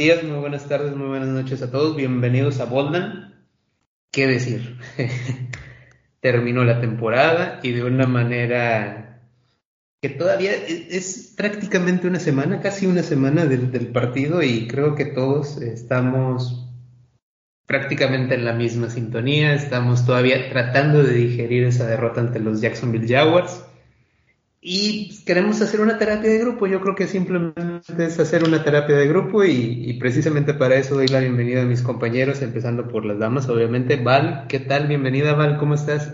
días, muy buenas tardes, muy buenas noches a todos. Bienvenidos a Boldan. ¿Qué decir? Terminó la temporada y de una manera que todavía es, es prácticamente una semana, casi una semana del, del partido y creo que todos estamos prácticamente en la misma sintonía. Estamos todavía tratando de digerir esa derrota ante los Jacksonville Jaguars. Y queremos hacer una terapia de grupo. Yo creo que simplemente es hacer una terapia de grupo y, precisamente para eso doy la bienvenida a mis compañeros, empezando por las damas, obviamente. Val, ¿qué tal? Bienvenida, Val, ¿cómo estás?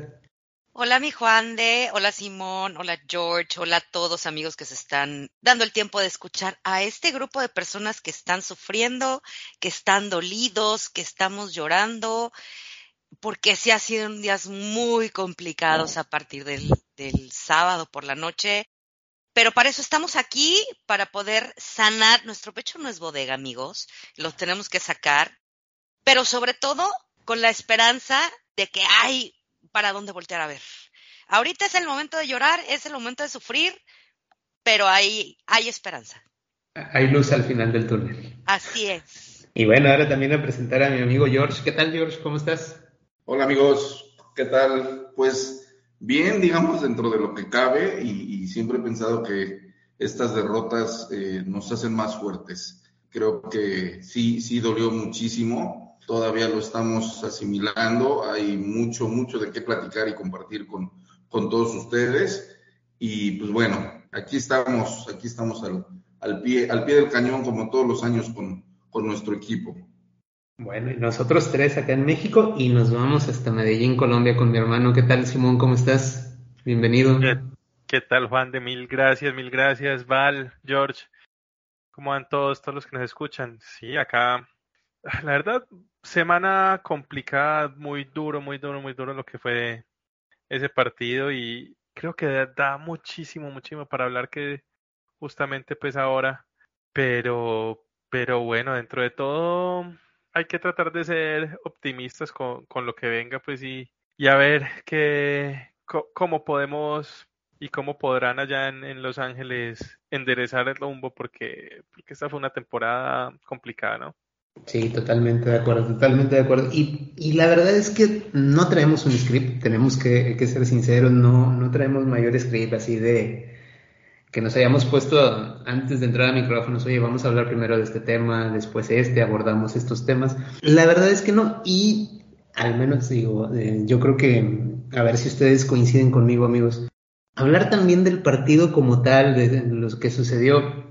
Hola, mi Juan de, hola Simón, hola George, hola a todos amigos que se están dando el tiempo de escuchar a este grupo de personas que están sufriendo, que están dolidos, que estamos llorando, porque sí ha sido días muy complicados a partir del, del sábado por la noche. Pero para eso estamos aquí, para poder sanar. Nuestro pecho no es bodega, amigos. Lo tenemos que sacar. Pero sobre todo con la esperanza de que hay para dónde voltear a ver. Ahorita es el momento de llorar, es el momento de sufrir, pero hay, hay esperanza. Hay luz al final del túnel. Así es. Y bueno, ahora también a presentar a mi amigo George. ¿Qué tal, George? ¿Cómo estás? Hola amigos, ¿qué tal? Pues bien, digamos, dentro de lo que cabe y, siempre he pensado que estas derrotas eh, nos hacen más fuertes. Creo que sí, sí dolió muchísimo, todavía lo estamos asimilando, hay mucho, mucho de qué platicar y compartir con, con todos ustedes y pues bueno, aquí estamos, aquí estamos al, al, pie, al pie del cañón como todos los años con, con nuestro equipo. Bueno, y nosotros tres acá en México y nos vamos hasta Medellín, Colombia con mi hermano. ¿Qué tal, Simón? ¿Cómo estás? Bienvenido. ¿Qué, tal, Juan? De mil gracias, mil gracias, Val, George. ¿Cómo van todos, todos los que nos escuchan? Sí, acá, la verdad, semana complicada, muy duro, muy duro, muy duro lo que fue ese partido y creo que da muchísimo, muchísimo para hablar que justamente pues ahora, pero, pero bueno, dentro de todo hay que tratar de ser optimistas con, con lo que venga, pues y, y a ver qué, cómo podemos y cómo podrán allá en, en, Los Ángeles enderezar el rumbo, porque, porque esta fue una temporada complicada, ¿no? Sí, totalmente de acuerdo, totalmente de acuerdo. Y, y la verdad es que no traemos un script, tenemos que, que ser sinceros, no, no traemos mayor script así de, que nos hayamos puesto antes de entrar a micrófonos, oye, vamos a hablar primero de este tema, después este, abordamos estos temas. La verdad es que no, y al menos digo, eh, yo creo que, a ver si ustedes coinciden conmigo, amigos, hablar también del partido como tal, de lo que sucedió,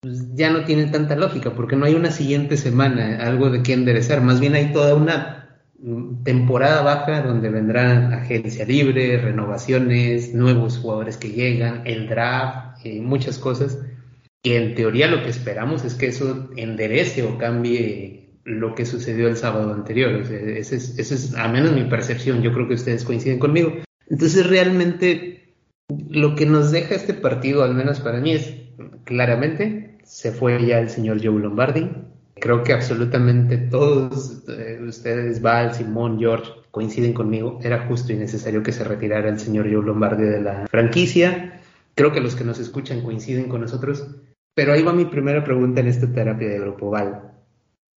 pues ya no tiene tanta lógica, porque no hay una siguiente semana, algo de qué enderezar, más bien hay toda una temporada baja donde vendrán agencia libre, renovaciones, nuevos jugadores que llegan, el draft, eh, muchas cosas. Y en teoría lo que esperamos es que eso enderece o cambie lo que sucedió el sábado anterior. O sea, esa es, ese es, a menos mi percepción, yo creo que ustedes coinciden conmigo. Entonces realmente lo que nos deja este partido, al menos para mí, es claramente se fue ya el señor Joe Lombardi, creo que absolutamente todos eh, ustedes, Val, Simón, George, coinciden conmigo. Era justo y necesario que se retirara el señor Joe Lombardi de la franquicia. Creo que los que nos escuchan coinciden con nosotros. Pero ahí va mi primera pregunta en esta terapia de grupo, Val.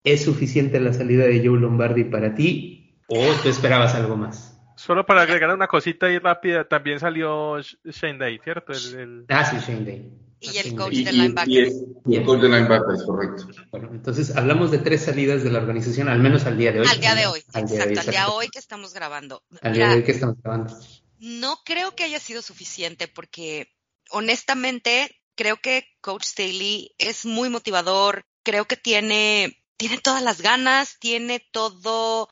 ¿Es suficiente la salida de Joe Lombardi para ti o tú esperabas algo más? Solo para agregar una cosita ahí rápida, también salió Shane Day, ¿cierto? El, el... Ah, sí, Shane Day. Y el coach de linebackers. Y, el, y el coach de linebackers, correcto. Bueno, entonces hablamos de tres salidas de la organización, al menos al día de hoy. Al día de hoy, al exacto, día, al día de hoy que estamos grabando. Al Mira, día de hoy que estamos grabando. No creo que haya sido suficiente porque, honestamente, creo que Coach Staley es muy motivador, creo que tiene, tiene todas las ganas, tiene todo,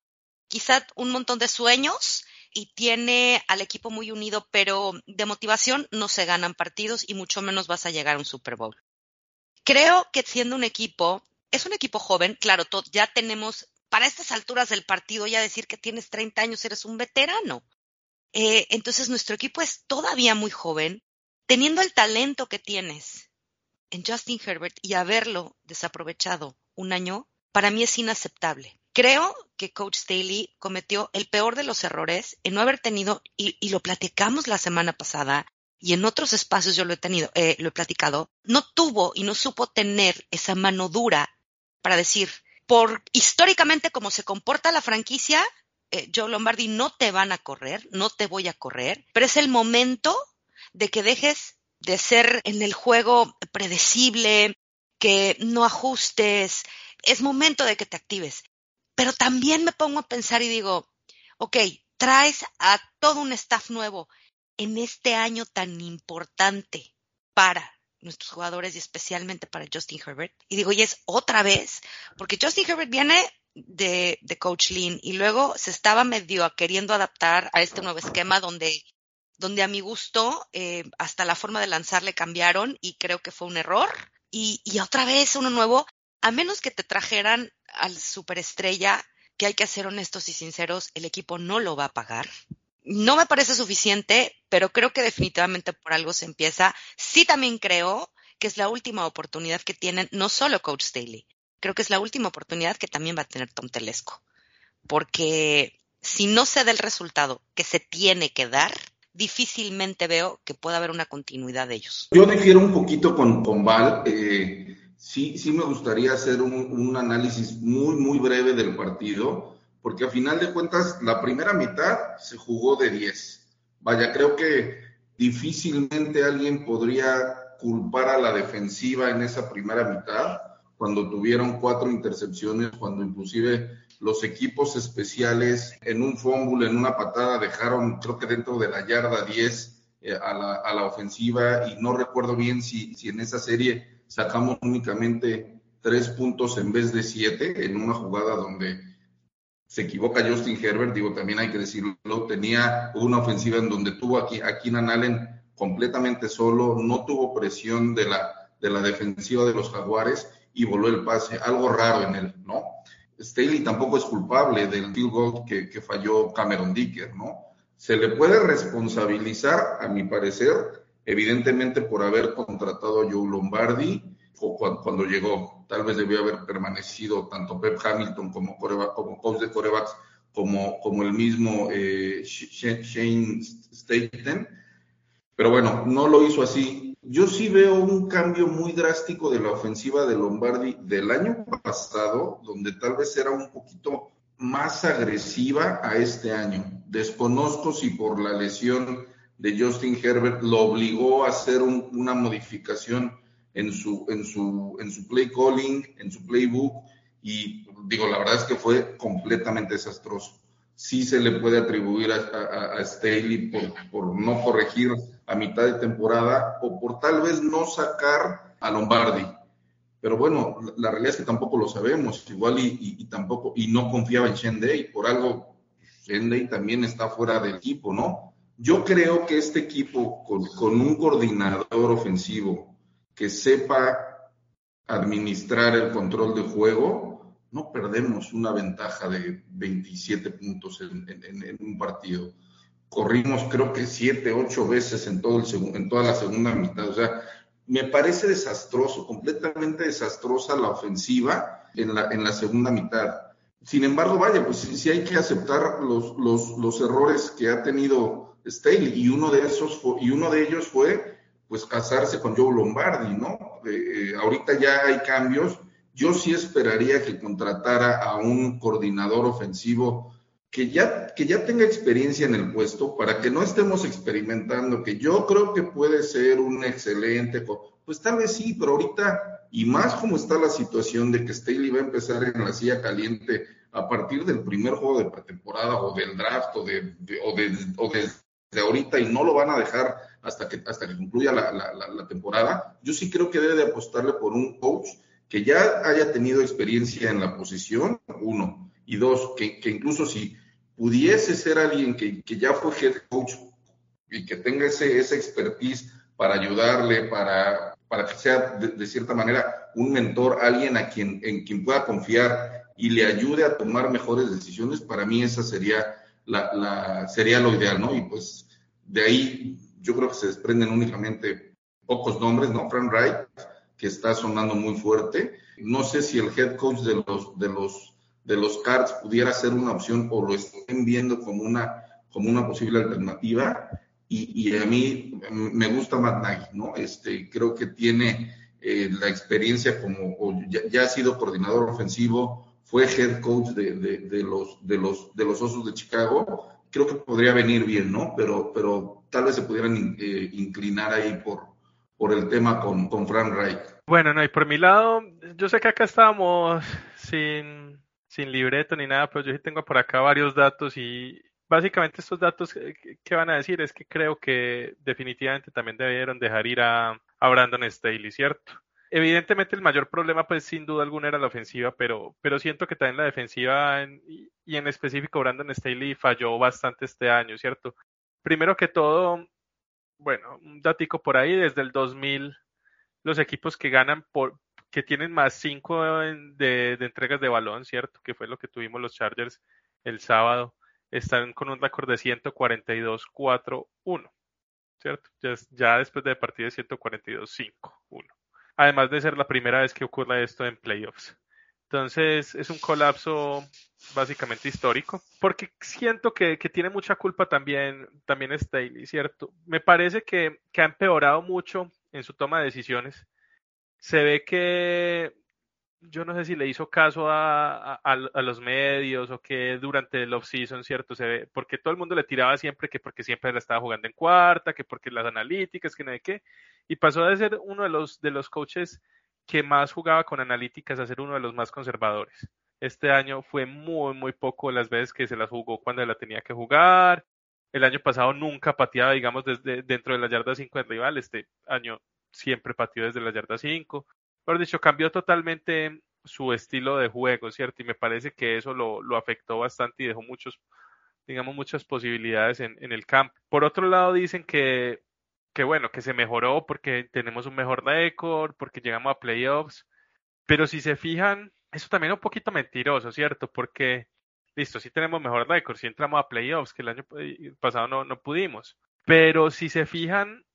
quizá un montón de sueños y tiene al equipo muy unido, pero de motivación no se ganan partidos y mucho menos vas a llegar a un Super Bowl. Creo que siendo un equipo, es un equipo joven, claro, ya tenemos, para estas alturas del partido, ya decir que tienes 30 años, eres un veterano. Eh, entonces nuestro equipo es todavía muy joven, teniendo el talento que tienes en Justin Herbert y haberlo desaprovechado un año, para mí es inaceptable. Creo que Coach Staley cometió el peor de los errores en no haber tenido, y, y lo platicamos la semana pasada, y en otros espacios yo lo he tenido, eh, lo he platicado, no tuvo y no supo tener esa mano dura para decir, por históricamente cómo se comporta la franquicia, eh, Joe Lombardi no te van a correr, no te voy a correr, pero es el momento de que dejes de ser en el juego predecible, que no ajustes, es momento de que te actives. Pero también me pongo a pensar y digo, ok, traes a todo un staff nuevo en este año tan importante para nuestros jugadores y especialmente para Justin Herbert. Y digo, y es otra vez, porque Justin Herbert viene de, de Coach Lean y luego se estaba medio queriendo adaptar a este nuevo esquema donde, donde a mi gusto eh, hasta la forma de lanzar le cambiaron y creo que fue un error. Y, y otra vez uno nuevo, a menos que te trajeran al superestrella, que hay que ser honestos y sinceros, el equipo no lo va a pagar. No me parece suficiente, pero creo que definitivamente por algo se empieza. Sí también creo que es la última oportunidad que tienen, no solo Coach Staley, creo que es la última oportunidad que también va a tener Tom Telesco. Porque si no se da el resultado que se tiene que dar, difícilmente veo que pueda haber una continuidad de ellos. Yo difiero un poquito con, con Val. Eh, sí, sí me gustaría hacer un, un análisis muy, muy breve del partido porque a final de cuentas la primera mitad se jugó de 10. Vaya, creo que difícilmente alguien podría culpar a la defensiva en esa primera mitad cuando tuvieron cuatro intercepciones, cuando inclusive los equipos especiales en un fumble, en una patada, dejaron, creo que dentro de la yarda 10 eh, a, la, a, la, ofensiva y no recuerdo bien si, si en esa serie sacamos únicamente tres puntos en vez de siete en una jugada donde se equivoca Justin Herbert, digo, también hay que decirlo, tenía una ofensiva en donde tuvo aquí a Keenan Allen completamente solo, no tuvo presión de la, de la defensiva de los Jaguares y voló el pase, algo raro en él, ¿no? Staley tampoco es culpable del field goal que, que falló Cameron Dicker, ¿no? Se le puede responsabilizar, a mi parecer, evidentemente por haber contratado a Joe Lombardi, cuando, llegó. Tal vez debió haber permanecido tanto Pep Hamilton como, coreback, como coach de corebacks como, como el mismo eh, Shane Staten. Pero bueno, no lo hizo así. Yo sí veo un cambio muy drástico de la ofensiva de Lombardi del año pasado, donde tal vez era un poquito más agresiva a este año. Desconozco si por la lesión de Justin Herbert lo obligó a hacer un, una modificación en su, en su, en su play calling, en su playbook, y digo, la verdad es que fue completamente desastroso. Sí se le puede atribuir a, a, Staley por no corregir a mitad de temporada o por tal vez no sacar a Lombardi. Pero bueno, la, realidad es que tampoco lo sabemos, igual y, y, tampoco, y no confiaba en Shendey, por algo Shendey también está fuera del equipo, ¿no? Yo creo que este equipo con, con un coordinador ofensivo, que sepa administrar el control de juego, no perdemos una ventaja de 27 puntos en, en un partido. Corrimos creo que 7, 8 veces en, todo el en toda la segunda mitad. O sea, me parece desastroso, completamente desastrosa la ofensiva en la, en la segunda mitad. Sin embargo, vaya, pues sí, sí hay que aceptar los, los, los, errores que ha tenido Staley y uno de esos fue, y uno de ellos fue pues casarse con Joe Lombardi, ¿no? Eh, eh, ahorita ya hay cambios. Yo sí esperaría que contratara a un coordinador ofensivo que ya, que ya tenga experiencia en el puesto para que no estemos experimentando, que yo creo que puede ser un excelente, pues tal vez sí, pero ahorita, y más como está la situación de que Staley va a empezar en la silla caliente a partir del primer juego de pretemporada o del draft o de, de, o de, o de de ahorita y no lo van a dejar hasta que, hasta que concluya la, la, la, temporada, yo sí creo que debe de apostarle por un coach que ya haya tenido experiencia en la posición, uno, y dos, que, que incluso si pudiese ser alguien que, que, ya fue head coach y que tenga ese, esa expertise para ayudarle, para, para que sea de, cierta manera un mentor, alguien a quien, en quien pueda confiar y le ayude a tomar mejores decisiones, para mí esa sería la, la, sería lo ideal, ¿no? Y pues de ahí yo creo que se desprenden únicamente pocos nombres, ¿no? Frank Wright, que está sonando muy fuerte. No sé si el head coach de los, de los, de los Cards pudiera ser una opción o lo estén viendo como una, como una posible alternativa. Y, y a mí me gusta Matt Nagy, ¿no? Este, creo que tiene eh, la experiencia como, ya, ha sido coordinador ofensivo, fue head coach de, de, de, los, de, los, de los Osos de Chicago. Creo que podría venir bien, ¿no? Pero, pero tal vez se pudieran eh, inclinar ahí por, por el tema con, con Frank Reich. Bueno, no, y por mi lado, yo sé que acá estábamos sin, sin libreto ni nada, pero yo sí tengo por acá varios datos y básicamente estos datos que van a decir es que creo que definitivamente también debieron dejar ir a, Brandon Staley, ¿cierto? Evidentemente el mayor problema, pues sin duda alguna era la ofensiva, pero, pero siento que también la defensiva en, y en específico Brandon Staley falló bastante este año, ¿cierto? Primero que todo, bueno, un datico por ahí, desde el 2000, los equipos que ganan por, que tienen más cinco de, de entregas de balón, ¿cierto? Que fue lo que tuvimos los Chargers el sábado, están con un récord de 142-4-1. ¿cierto? Ya, ya, después de partido de 142-5-1. Además de ser la primera vez que ocurre esto en playoffs. Entonces es un colapso básicamente histórico, porque siento que, que tiene mucha culpa también, también Staley, ¿cierto? Me parece que, que ha empeorado mucho en su toma de decisiones. Se ve que yo no sé si le hizo caso a, los medios o que durante el off-season, ¿cierto? Se ve, porque todo el mundo le tiraba siempre que porque siempre la estaba jugando en cuarta, que porque las analíticas, que no sé qué, y pasó de ser uno de los, de los coaches que más jugaba con analíticas a ser uno de los más conservadores. Este año fue muy, muy poco las veces que se las jugó cuando la tenía que jugar. El año pasado nunca pateaba, digamos, desde dentro de la yarda 5 del rival. Este año siempre pateó desde la yarda 5 por dicho, cambió totalmente su estilo de juego, ¿cierto? Y me parece que eso lo, lo afectó bastante y dejó muchos, digamos, muchas posibilidades en, en, el campo. Por otro lado, dicen que, que, bueno, que se mejoró porque tenemos un mejor récord, porque llegamos a playoffs, pero si se fijan, eso también es un poquito mentiroso, ¿cierto? Porque, listo, sí tenemos mejor récord, sí entramos a playoffs, que el año pasado no, no pudimos, pero si se fijan,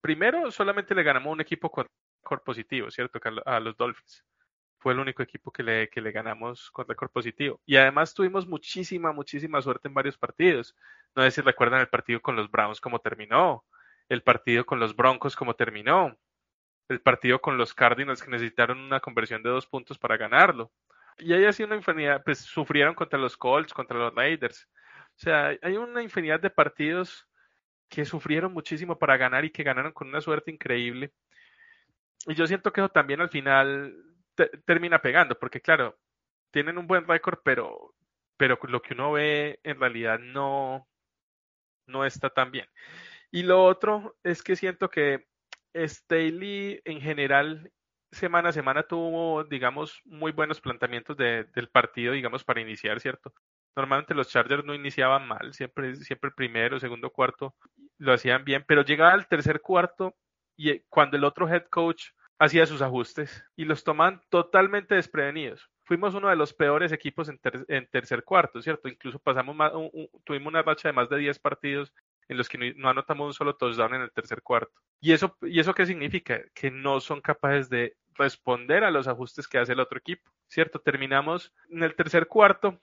primero solamente le ganamos un equipo con récord positivo, ¿cierto? A los Dolphins. Fue el único equipo que le, que le ganamos con récord positivo. Y además tuvimos muchísima, muchísima suerte en varios partidos. No sé si recuerdan el partido con los Browns como terminó, el partido con los Broncos como terminó, el partido con los Cardinals que necesitaron una conversión de dos puntos para ganarlo. Y hay así una infinidad, pues sufrieron contra los Colts, contra los Raiders. O sea, hay una infinidad de partidos que sufrieron muchísimo para ganar y que ganaron con una suerte increíble y yo siento que eso también al final te, termina pegando, porque claro, tienen un buen récord, pero, pero lo que uno ve en realidad no, no está tan bien. Y lo otro es que siento que Staley en general semana a semana tuvo, digamos, muy buenos planteamientos de, del partido, digamos, para iniciar, ¿cierto? Normalmente los Chargers no iniciaban mal, siempre, siempre primero, segundo, cuarto lo hacían bien, pero llegaba al tercer cuarto y eh, cuando el otro head coach hacía sus ajustes y los toman totalmente desprevenidos. Fuimos uno de los peores equipos en, ter en tercer cuarto, ¿cierto? Incluso pasamos más, tuvimos una racha de más de 10 partidos en los que no, no, anotamos un solo touchdown en el tercer cuarto. ¿Y eso, ¿Y eso qué significa? Que no son capaces de responder a los ajustes que hace el otro equipo, ¿cierto? Terminamos en el tercer cuarto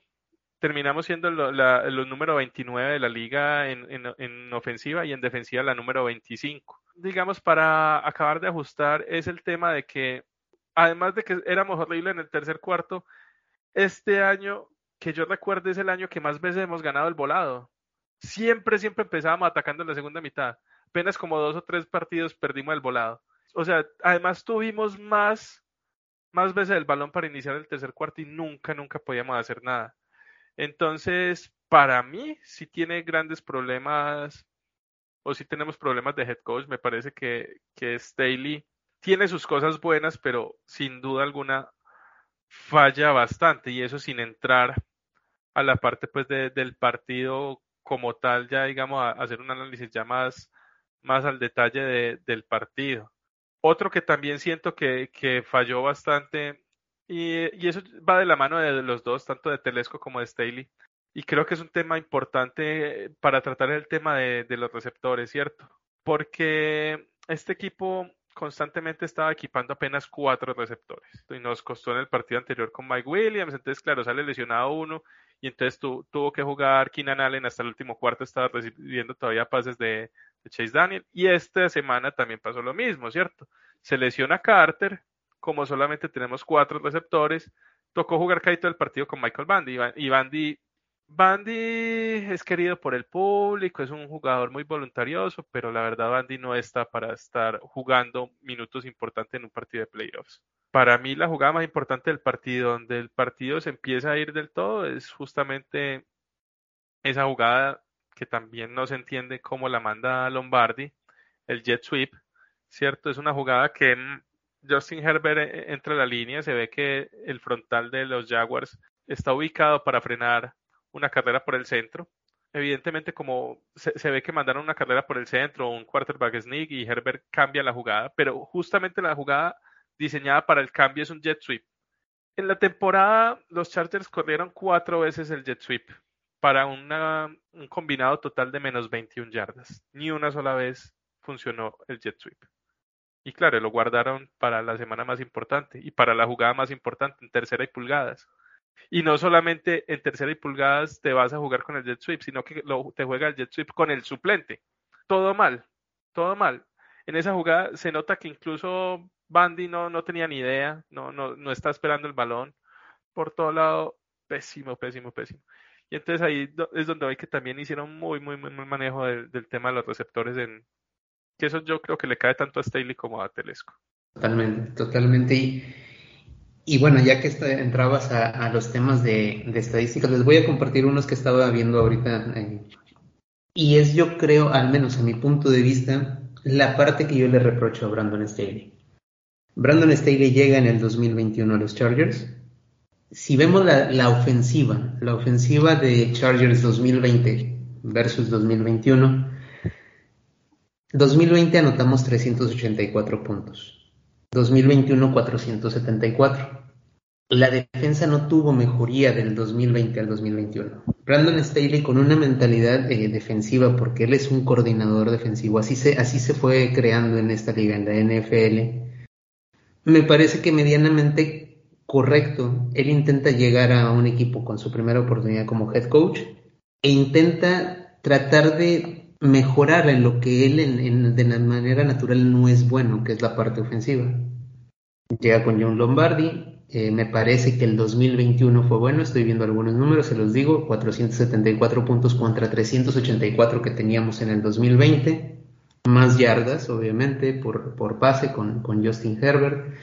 terminamos siendo lo, los número 29 de la liga en, en, en, ofensiva y en defensiva la número 25. Digamos, para acabar de ajustar, es el tema de que, además de que éramos horribles en el tercer cuarto, este año, que yo recuerdo, es el año que más veces hemos ganado el volado. Siempre, siempre empezábamos atacando en la segunda mitad. Apenas como dos o tres partidos perdimos el volado. O sea, además tuvimos más, más veces el balón para iniciar el tercer cuarto y nunca, nunca podíamos hacer nada. Entonces, para mí, si tiene grandes problemas o si tenemos problemas de head coach. Me parece que, que Staley tiene sus cosas buenas, pero sin duda alguna falla bastante y eso sin entrar a la parte pues de, del partido como tal, ya digamos, a, hacer un análisis ya más, más al detalle de, del partido. Otro que también siento que, que falló bastante y, eso va de la mano de los dos, tanto de Telesco como de Staley, Y creo que es un tema importante para tratar el tema de, de los receptores, ¿cierto? Porque este equipo constantemente estaba equipando apenas cuatro receptores. Y nos costó en el partido anterior con Mike Williams. Entonces, claro, sale lesionado uno y entonces tu, tuvo que jugar Keenan Allen hasta el último cuarto. Estaba recibiendo todavía pases de, de, Chase Daniel. Y esta semana también pasó lo mismo, ¿cierto? Se lesiona Carter. Como solamente tenemos cuatro receptores, tocó jugar casi todo el partido con Michael Bandy. Y Bandy Bandy es querido por el público, es un jugador muy voluntarioso, pero la verdad Bandy no está para estar jugando minutos importantes en un partido de playoffs. Para mí la jugada más importante del partido, donde el partido se empieza a ir del todo, es justamente esa jugada que también no se entiende cómo la manda Lombardi, el jet sweep, ¿cierto? Es una jugada que Justin Herbert e-, entra a la línea, se ve que el frontal de los Jaguars está ubicado para frenar una carrera por el centro. Evidentemente, como se, ve que mandaron una carrera por el centro, un quarterback sneak y Herbert cambia la jugada, pero justamente la jugada diseñada para el cambio es un jet sweep. En la temporada, los Chargers corrieron cuatro veces el jet sweep para un combinado total de menos 21 yardas. Ni una sola vez funcionó el jet sweep. Y claro, lo guardaron para la semana más importante y para la jugada más importante, en tercera y pulgadas. Y no solamente en tercera y pulgadas te vas a jugar con el jet sweep, sino que lo, te juega el jet sweep con el suplente. Todo mal, todo mal. En esa jugada se nota que incluso Bandy no, no tenía ni idea, no, no, no está esperando el balón. Por todo lado, pésimo, pésimo, pésimo. Y entonces ahí es donde hay que también hicieron muy, muy, muy, muy manejo del, del, tema de los receptores en que eso yo creo que le cae tanto a Staley como a Telesco. Totalmente, totalmente. Y, bueno, ya que entrabas a, los temas de, de, estadísticas, les voy a compartir unos que estaba viendo ahorita. Eh, y es, yo creo, al menos a mi punto de vista, la parte que yo le reprocho a Brandon Staley. Brandon Staley llega en el 2021 a los Chargers. Si vemos la ofensiva, la ofensiva de Chargers 2020 versus 2021, 2020 anotamos 384 puntos. 2021 474. La defensa no tuvo mejoría del 2020 al 2021. Brandon Staley con una mentalidad eh, defensiva, porque él es un coordinador defensivo, así se, así se fue creando en esta liga, en la NFL. Me parece que medianamente correcto. Él intenta llegar a un equipo con su primera oportunidad como head coach e intenta tratar de mejorar en lo que él en, de manera natural no es bueno, que es la parte ofensiva. Llega con John Lombardi, eh, me parece que el 2021 fue bueno, estoy viendo algunos números, se los digo, 474 puntos contra 384 que teníamos en el 2020, más yardas, obviamente, por, por pase con, con Justin Herbert.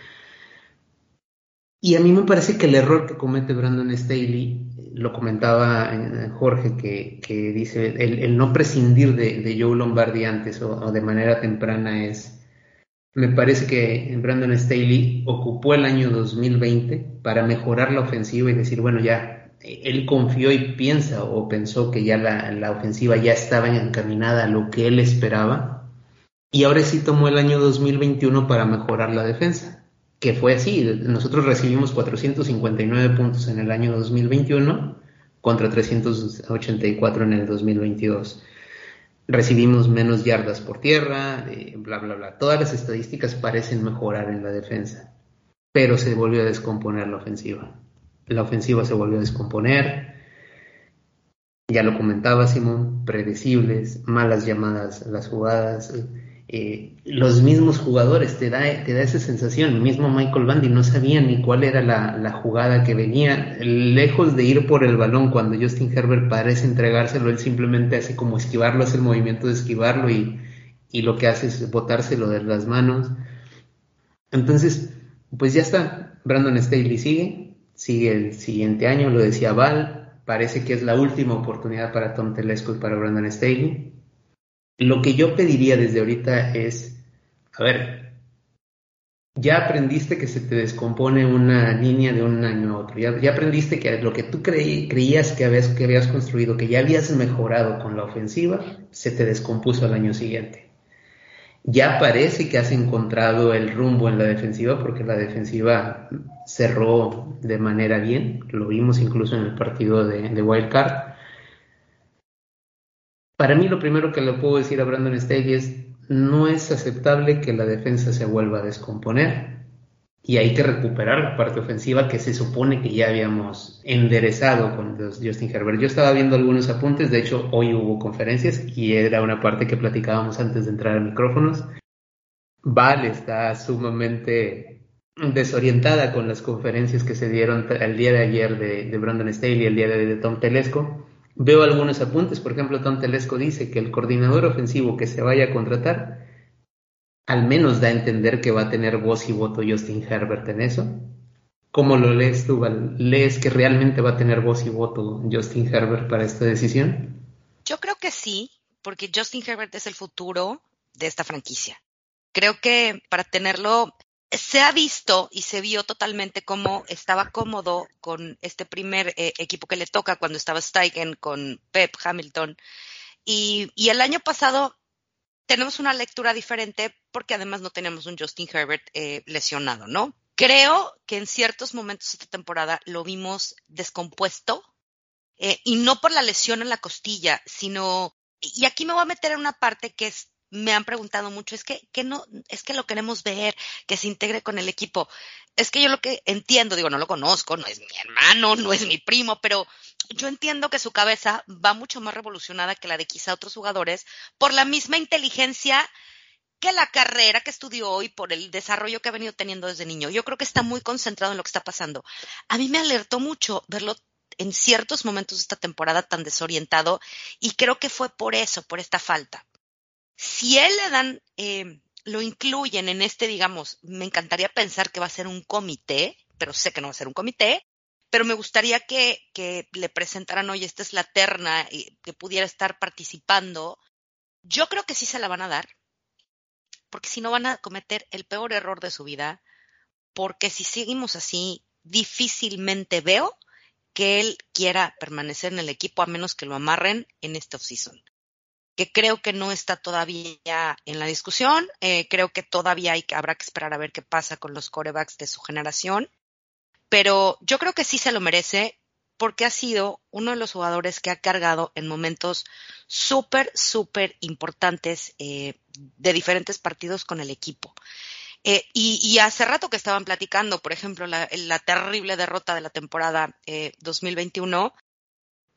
Y a mí me parece que el error que comete Brandon Staley lo comentaba eh, Jorge, que, que dice, el, el, no prescindir de, Joe Lombardi antes o, de manera temprana es, me parece que Brandon Staley ocupó el año 2020 para mejorar la ofensiva y decir, bueno, ya, él confió y piensa o pensó que ya la, la ofensiva ya estaba encaminada a lo que él esperaba. Y ahora sí tomó el año 2021 para mejorar la defensa que fue así. Nosotros recibimos 459 puntos en el año 2021 contra 384 en el 2022. Recibimos menos yardas por tierra, eh, bla, bla, bla. Todas las estadísticas parecen mejorar en la defensa, pero se volvió a descomponer la ofensiva. La ofensiva se volvió a descomponer. Ya lo comentaba Simón, predecibles, malas llamadas las jugadas, eh, los mismos jugadores, te da, te da esa sensación. El mismo Michael Bandy no sabía ni cuál era la, la, jugada que venía. Lejos de ir por el balón cuando Justin Herbert parece entregárselo, él simplemente hace como esquivarlo, hace el movimiento de esquivarlo y, y lo que hace es botárselo de las manos. Entonces, pues ya está. Brandon Staley sigue, sigue el siguiente año, lo decía Val. Parece que es la última oportunidad para Tom Telesco y para Brandon Staley lo que yo pediría desde ahorita es, a ver, ya aprendiste que se te descompone una línea de un año a otro, ya, aprendiste que lo que tú creí, creías que habías, que habías construido, que ya habías mejorado con la ofensiva, se te descompuso al año siguiente. Ya parece que has encontrado el rumbo en la defensiva porque la defensiva cerró de manera bien, lo vimos incluso en el partido de, de Wild Card Para mí lo primero que le puedo decir a Brandon Staley es, no es aceptable que la defensa se vuelva a descomponer y hay que recuperar la parte ofensiva que se supone que ya habíamos enderezado con Justin Herbert. Yo estaba viendo algunos apuntes, de hecho hoy hubo conferencias y era una parte que platicábamos antes de entrar a micrófonos. Val está sumamente desorientada con las conferencias que se dieron el día de ayer de, Brandon Staley y el día de, de Tom Telesco. Veo algunos apuntes, por ejemplo, Tom Telesco dice que el coordinador ofensivo que se vaya a contratar al menos da a entender que va a tener voz y voto Justin Herbert en eso. ¿Cómo lo lees tú, Val? ¿Lees que realmente va a tener voz y voto Justin Herbert para esta decisión? Yo creo que sí, porque Justin Herbert es el futuro de esta franquicia. Creo que para tenerlo, se ha visto y se vio totalmente cómo estaba cómodo con este primer eh, equipo que le toca cuando estaba Steichen con Pep Hamilton. Y, el año pasado tenemos una lectura diferente porque además no tenemos un Justin Herbert eh, lesionado, ¿no? Creo que en ciertos momentos esta temporada lo vimos descompuesto eh, y no por la lesión en la costilla, sino, y aquí me voy a meter en una parte que es, me han preguntado mucho, es que, que no, es que lo queremos ver, que se integre con el equipo. Es que yo lo que entiendo, digo, no lo conozco, no es mi hermano, no es mi primo, pero yo entiendo que su cabeza va mucho más revolucionada que la de quizá otros jugadores por la misma inteligencia que la carrera que estudió y por el desarrollo que ha venido teniendo desde niño. Yo creo que está muy concentrado en lo que está pasando. A mí me alertó mucho verlo en ciertos momentos de esta temporada tan desorientado y creo que fue por eso, por esta falta. Si él le dan, eh, lo incluyen en este, digamos, me encantaría pensar que va a ser un comité, pero sé que no va a ser un comité, pero me gustaría que, le presentaran, hoy esta es la terna, y que pudiera estar participando. Yo creo que sí se la van a dar, porque si no van a cometer el peor error de su vida, porque si seguimos así, difícilmente veo que él quiera permanecer en el equipo a menos que lo amarren en este offseason. Que creo que no está todavía en la discusión, eh, creo que todavía hay, habrá que esperar a ver qué pasa con los corebacks de su generación pero yo creo que sí se lo merece porque ha sido uno de los jugadores que ha cargado en momentos súper, súper importantes eh, de diferentes partidos con el equipo. Eh, y, y, hace rato que estaban platicando, por ejemplo, la, la terrible derrota de la temporada eh, 2021,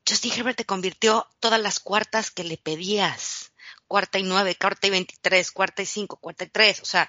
Justin Herbert te convirtió todas las cuartas que le pedías. Cuarta y nueve, cuarta y veintitrés, cuarta y cinco, cuarta y tres. O sea,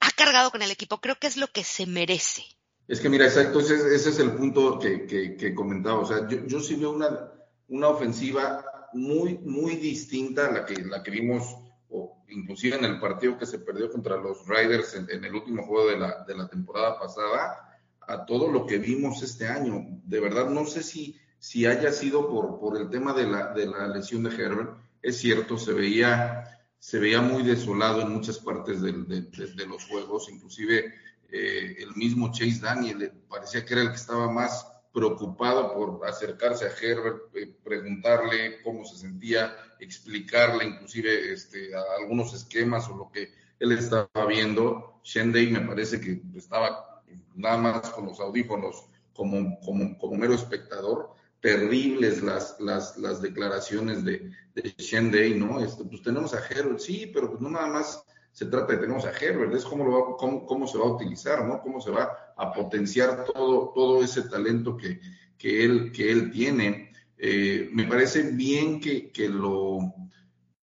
ha cargado con el equipo. Creo que es lo que se merece. Es que mira, exacto, ese, ese es el punto que, comentaba. O sea, yo, yo sí veo una, una ofensiva muy, muy distinta a la que, la que vimos, o inclusive en el partido que se perdió contra los Riders en, en el último juego de la, de la temporada pasada, a todo lo que vimos este año. De verdad, no sé si, si haya sido por, por el tema de la, de la lesión de Herbert. Es cierto, se veía, se veía muy desolado en muchas partes de, de, de, de los juegos, inclusive eh, el mismo Chase Daniel eh, parecía que era el que estaba más preocupado por acercarse a Herbert, eh, preguntarle cómo se sentía, explicarle inclusive este, algunos esquemas o lo que él estaba viendo. Shendey me parece que estaba nada más con los audífonos como, como, como mero espectador. Terribles las, las, las declaraciones de, de Shendey, ¿no? Este, pues tenemos a Herbert, sí, pero pues no nada más se trata de tenemos a Herbert, es cómo, cómo, cómo, se va a utilizar, ¿no? Cómo se va a potenciar todo, todo ese talento que, que, él, que él tiene. Eh, me parece bien que, que, lo,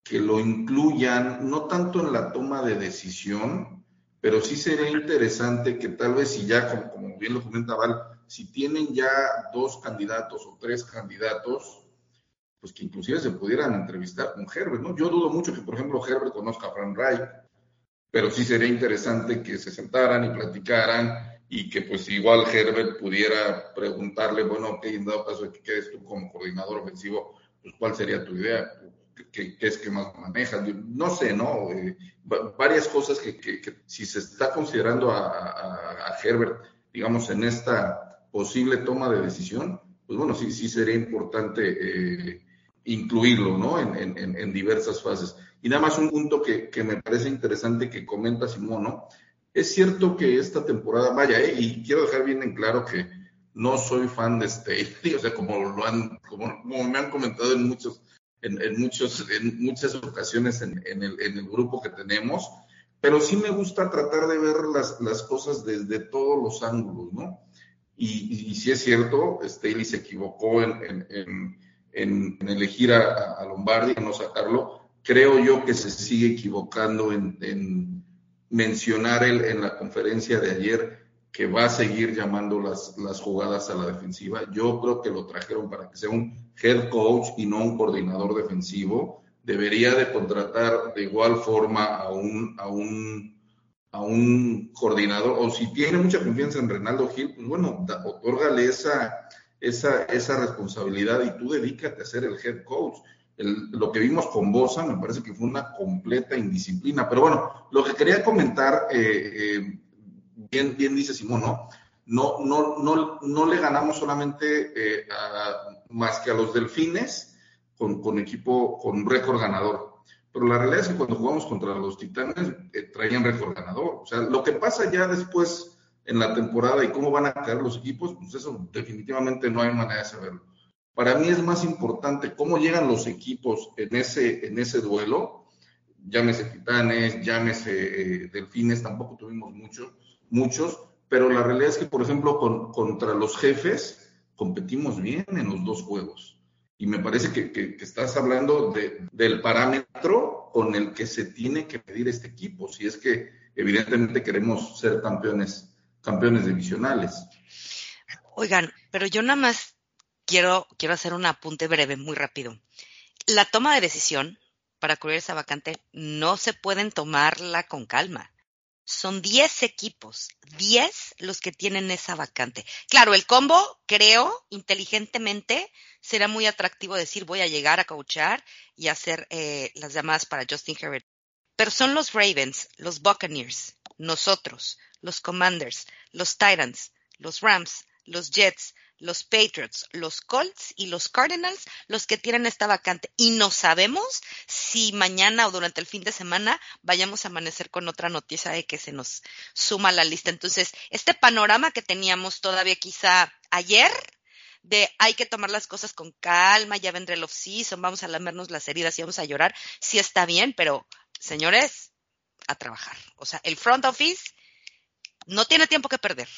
que lo incluyan, no tanto en la toma de decisión, pero sí sería interesante que tal vez si ya, como, como bien lo comenta Val, si tienen ya dos candidatos o tres candidatos, pues que inclusive se pudieran entrevistar con Herbert, ¿no? Yo dudo mucho que, por ejemplo, Herbert conozca a Frank Reich, pero sí sería interesante que se sentaran y platicaran y que pues igual Herbert pudiera preguntarle, bueno, ok, en dado caso de que quedes tú como coordinador ofensivo, pues cuál sería tu idea, qué, qué esquemas manejas, no sé, ¿no? Eh, varias cosas que, que, que, si se está considerando a, a, a, Herbert, digamos, en esta posible toma de decisión, pues bueno, sí, sí sería importante eh, incluirlo, ¿no? En, en, en diversas fases. Y nada más un punto que, que me parece interesante que comenta Simón, ¿no? Es cierto que esta temporada, vaya, eh, y quiero dejar bien en claro que no soy fan de Staley, o sea, como lo han, como, como me han comentado en muchos, en, en muchos, en muchas ocasiones en, en, el, en el grupo que tenemos, pero sí me gusta tratar de ver las, las cosas desde todos los ángulos, ¿no? Y, y, sí es cierto, Staley se equivocó en elegir a, a Lombardi, no sacarlo. Creo yo que se sigue equivocando en, mencionar él en la conferencia de ayer que va a seguir llamando las, las jugadas a la defensiva. Yo creo que lo trajeron para que sea un head coach y no un coordinador defensivo. Debería de contratar de igual forma a un, a un, a un coordinador, o si tiene mucha confianza en Renaldo Gil, pues bueno, da, otórgale esa, esa, esa responsabilidad y tú dedícate a ser el head coach. El, lo que vimos con Bosa me parece que fue una completa indisciplina. Pero bueno, lo que quería comentar, eh, eh, bien, bien dice Simón, ¿no? No, no, no, no le ganamos solamente eh, a, más que a los delfines con, con equipo con récord ganador. Pero la realidad es que cuando jugamos contra los titanes eh, traían récord ganador. O sea, lo que pasa ya después en la temporada y cómo van a caer los equipos, pues eso definitivamente no hay manera de saberlo. Para mí es más importante cómo llegan los equipos en ese, en ese duelo. Llámese Titanes, llámese eh, Delfines, tampoco tuvimos muchos, muchos, pero la realidad es que, por ejemplo, con, contra los jefes competimos bien en los dos juegos. Y me parece que, estás hablando de, del parámetro con el que se tiene que medir este equipo, si es que evidentemente queremos ser campeones, campeones divisionales. Oigan, pero yo nada más quiero, quiero hacer un apunte breve, muy rápido. La toma de decisión para cubrir esa vacante no se pueden tomarla con calma. Son 10 equipos, 10 los que tienen esa vacante. Claro, el combo, creo, inteligentemente, será muy atractivo decir voy a llegar a coachar y hacer eh, las llamadas para Justin Herbert. Pero son los Ravens, los Buccaneers, nosotros, los Commanders, los Titans, los Rams, los Jets, los Patriots, los Colts y los Cardinals los que tienen esta vacante. Y no sabemos si mañana o durante el fin de semana vayamos a amanecer con otra noticia de que se nos suma la lista. Entonces, este panorama que teníamos todavía quizá ayer, de hay que tomar las cosas con calma, ya vendrá el off-season, vamos a lamernos las heridas y vamos a llorar, sí está bien, pero señores, a trabajar. O sea, el front office no tiene tiempo que perder.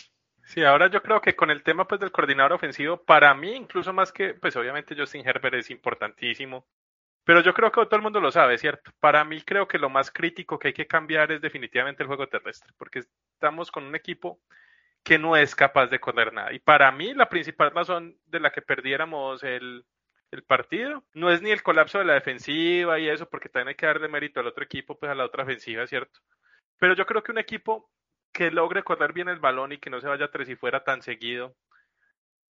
Sí, ahora yo creo que con el tema pues del coordinador ofensivo, para mí incluso más que, pues obviamente Justin Herbert es importantísimo, pero yo creo que todo el mundo lo sabe, ¿cierto? Para mí creo que lo más crítico que hay que cambiar es definitivamente el juego terrestre, porque estamos con un equipo que no es capaz de correr nada. Y para mí la principal razón de la que perdiéramos el, el partido no es ni el colapso de la defensiva y eso, porque también hay que darle mérito al otro equipo, pues a la otra ofensiva, ¿cierto? Pero yo creo que un equipo que logre correr bien el balón y que no se vaya tres y fuera tan seguido,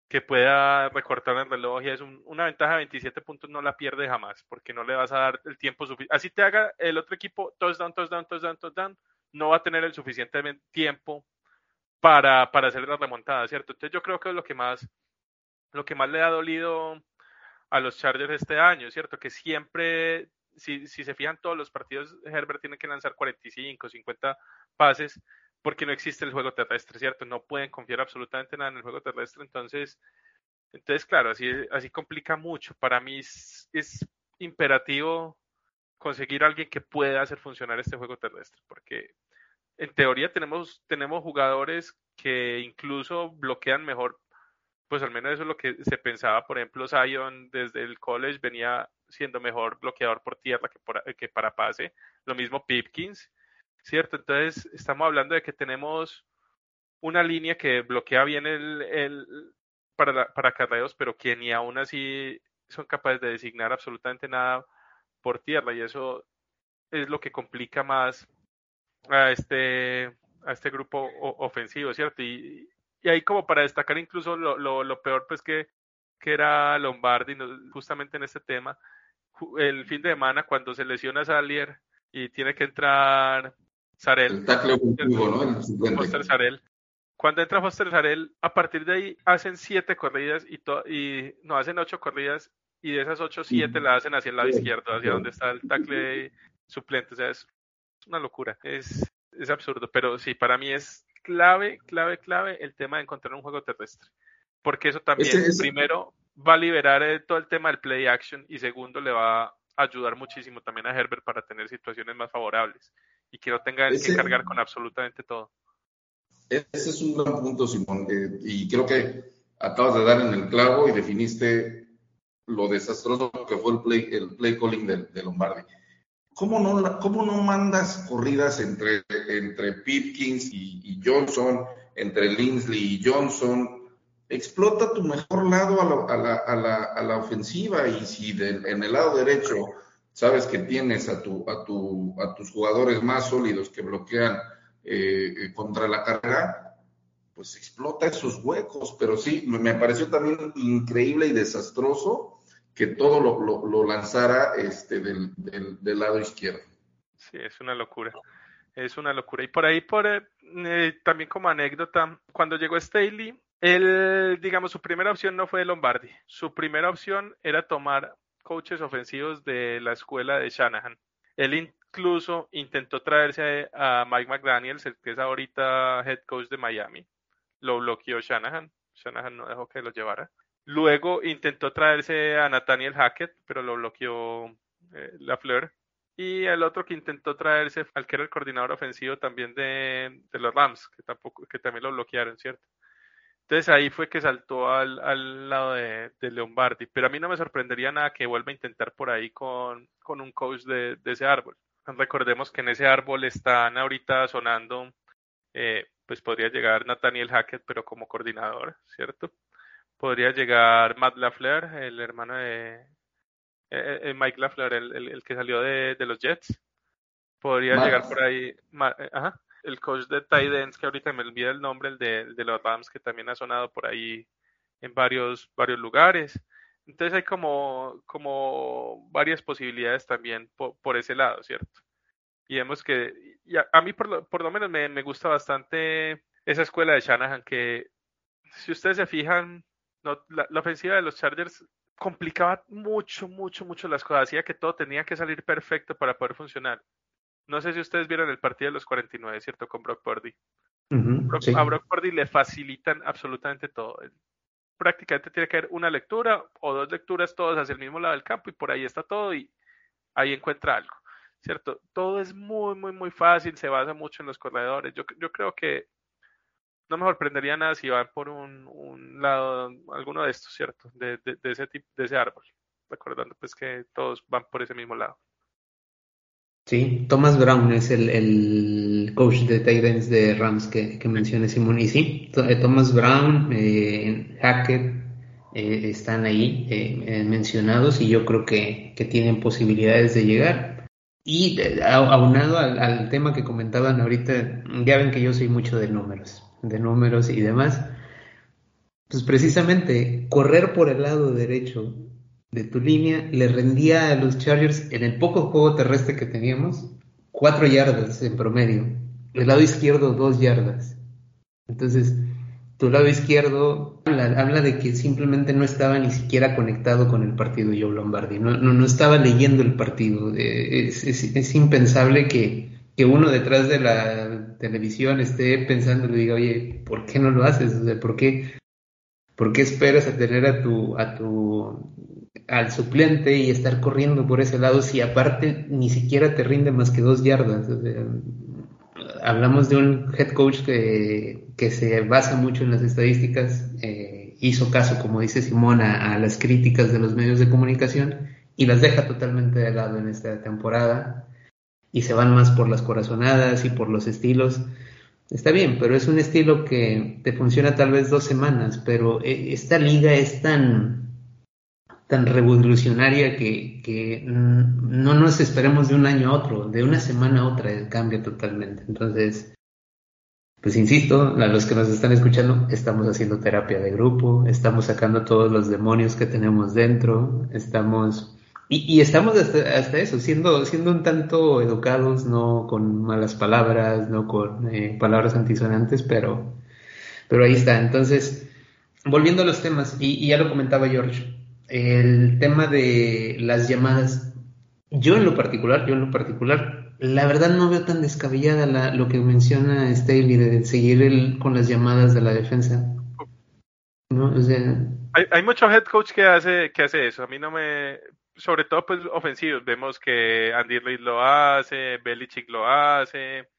que pueda recortar el reloj y es un, una ventaja de 27 puntos no la pierde jamás, porque no le vas a dar el tiempo suficiente. Así te haga el otro equipo touchdown, touchdown, touchdown, touchdown, no va a tener el suficiente tiempo para, para hacer la remontada, ¿cierto? Entonces yo creo que es lo que más, lo que más le ha dolido a los Chargers este año, ¿cierto? Que siempre, si, si se fijan todos los partidos, Herbert tiene que lanzar 45, 50 pases porque no existe el juego terrestre, ¿cierto? No pueden confiar absolutamente nada en el juego terrestre, entonces, entonces claro, así, así complica mucho. Para mí es, imperativo conseguir a alguien que pueda hacer funcionar este juego terrestre, porque en teoría tenemos, tenemos jugadores que incluso bloquean mejor, pues al menos eso es lo que se pensaba, por ejemplo, Zion desde el college venía siendo mejor bloqueador por tierra que, que para pase, lo mismo Pipkins, ¿cierto? Entonces, estamos hablando de que tenemos una línea que bloquea bien el, el para, para carreos, pero que ni aún así son capaces de designar absolutamente nada por tierra y eso es lo que complica más a este a este grupo ofensivo, ¿cierto? Y, y ahí como para destacar incluso lo, lo, lo peor pues que, que era Lombardi justamente en este tema, el fin de semana cuando se lesiona Salier y tiene que entrar Sarel. El tackle ofensivo, ¿no? El. Foster Sarel. Cuando entra Foster Sarel, a partir de ahí hacen siete corridas y, no hacen ocho corridas y de esas ocho, siete la hacen hacia el lado izquierdo, hacia donde está el tackle suplente. O sea, es una locura. Es, es absurdo. Pero sí, para mí es clave, clave, clave el tema de encontrar un juego terrestre. Porque eso también, Ese primero, va a liberar eh, todo el tema del play action y segundo le va a ayudar muchísimo también a Herbert para tener situaciones más favorables y que no tenga que cargar con absolutamente todo. Ese es un gran punto, Simón, eh, y creo que acabas de dar en el clavo y definiste lo desastroso que fue el play, el play calling de, de Lombardi. ¿Cómo no, ¿Cómo no mandas corridas entre, entre Pipkins y, y Johnson, entre Linsley y Johnson? Explota tu mejor lado a la, a la, a la, a la ofensiva y si de- en el lado derecho sabes que tienes a, tu, a, tu, a tus jugadores más sólidos que bloquean eh, eh, contra la carrera, pues explota esos huecos. Pero sí, me, pareció también increíble y desastroso que todo lo, lanzara este, del, lado izquierdo. Sí, es una locura. Es una locura. Y por ahí, por eh, también como anécdota, cuando llegó Staley, él, digamos, su primera opción no fue Lombardi. Su primera opción era tomar coaches ofensivos de la escuela de Shanahan. Él incluso intentó traerse a, Mike McDaniels, el que es ahorita head coach de Miami. Lo bloqueó Shanahan. Shanahan no dejó que lo llevara. Luego intentó traerse a Nathaniel Hackett, pero lo bloqueó eh, Lafleur. Y el otro que intentó traerse al que era el coordinador ofensivo también de, de los Rams, que tampoco, que también lo bloquearon, ¿cierto? Entonces ahí fue que saltó al, al lado de, de Lombardi. Pero a mí no me sorprendería nada que vuelva a intentar por ahí con, con un coach de, de ese árbol. Recordemos que en ese árbol están ahorita sonando, eh, pues podría llegar Nathaniel Hackett, pero como coordinador, ¿cierto? Podría llegar Matt LaFleur, el hermano de eh, eh, Mike LaFleur, el, el, el que salió de, de los Jets. Podría llegar por ahí, ma- eh, ajá, el coach de tight ends, que ahorita me olvida el nombre, el de, los Rams, que también ha sonado por ahí en varios, varios lugares. Entonces hay como, como varias posibilidades también por, ese lado, ¿cierto? Y vemos que a, mí por lo, menos me, me gusta bastante esa escuela de Shanahan, que si ustedes se fijan, la, la ofensiva de los Chargers complicaba mucho, mucho, mucho las cosas, hacía que todo tenía que salir perfecto para poder funcionar. No sé si ustedes vieron el partido de los 49, ¿cierto? Con Brock Purdy. Brock- sí. A Brock Purdy le facilitan absolutamente todo. Prácticamente tiene que haber una lectura o dos lecturas todos hacia el mismo lado del campo y por ahí está todo y ahí encuentra algo, ¿cierto? Todo es muy, muy, muy fácil, se basa mucho en los corredores. Yo, yo creo que no me sorprendería nada si van por un, un lado, alguno de estos, ¿cierto? De, de, de ese tipo, de ese árbol. Recordando pues que todos van por ese mismo lado. Sí, Thomas Brown es el, el coach de Titans de Rams que, que menciona Simón. Y sí, eh, Thomas Brown, eh, Hackett eh, están ahí eh, mencionados y yo creo que, que tienen posibilidades de llegar. Y au- aunado al, al tema que comentaban ahorita, ya ven que yo soy mucho de números, de números y demás. Pues precisamente correr por el lado derecho de tu línea le rendía a los Chargers en el poco juego terrestre que teníamos cuatro yardas en promedio. El lado izquierdo dos yardas. Entonces, tu lado izquierdo habla, habla de que simplemente no estaba ni siquiera conectado con el partido Joe Lombardi, no, no, no estaba leyendo el partido. Eh, Es, impensable que, que uno detrás de la televisión esté pensando y le diga, oye, ¿por qué no lo haces? O sea, ¿por qué, ¿Por qué esperas a tener a tu, a tu, al suplente y estar corriendo por ese lado si aparte ni siquiera te rinde más que dos yardas? Hablamos de un head coach que, que se basa mucho en las estadísticas, eh, hizo caso, como dice Simón, a, a las críticas de los medios de comunicación y las deja totalmente de lado en esta temporada y se van más por las corazonadas y por los estilos. Está bien, pero es un estilo que te funciona tal vez dos semanas, pero eh, esta liga es tan, tan revolucionaria que, no nos esperemos de un año a otro, de una semana a otra cambia totalmente. Entonces, pues insisto, a los que nos están escuchando, estamos haciendo terapia de grupo, estamos sacando todos los demonios que tenemos dentro, estamos y, estamos hasta, hasta, eso, siendo, siendo un tanto educados, no con malas palabras, no con eh, palabras antisonantes, pero, pero ahí está. Entonces, volviendo a los temas, y, ya lo comentaba George, el tema de las llamadas, yo en lo particular, yo en lo particular, la verdad no veo tan descabellada la, lo que menciona Staley de seguir el, con las llamadas de la defensa. ¿no? O sea, Hay, hay mucho head coach que hace, que hace eso. A mí no me, sobre todo pues ofensivos. Vemos que Andy Reid lo hace, Belichick lo hace.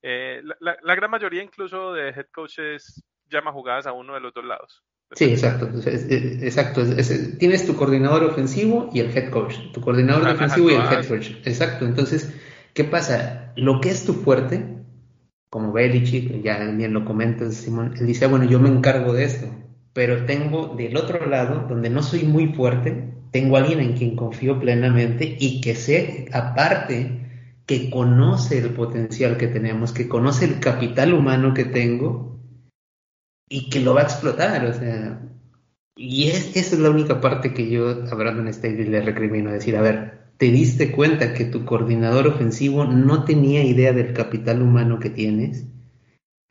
Eh, la gran mayoría incluso de head coaches llama jugadas a uno de los dos lados. Sí, exacto. Exacto. Es- es- tienes tu coordinador ofensivo y el head coach. Tu coordinador Ajá, defensivo y el head coach. Exacto. Entonces, ¿qué pasa? Lo que es tu fuerte, como Belichick, ya bien lo comentas, Simón, él dice, "Ah, bueno, yo me encargo de esto, pero tengo del otro lado, donde no soy muy fuerte, tengo a alguien en quien confío plenamente y que sé, aparte, que conoce el potencial que tenemos, que conoce el capital humano que tengo y que lo va a explotar, o sea, y es, esa es la única parte que yo a Brandon Staley le recrimino, decir, a ver, te diste cuenta que tu coordinador ofensivo no tenía idea del capital humano que tienes,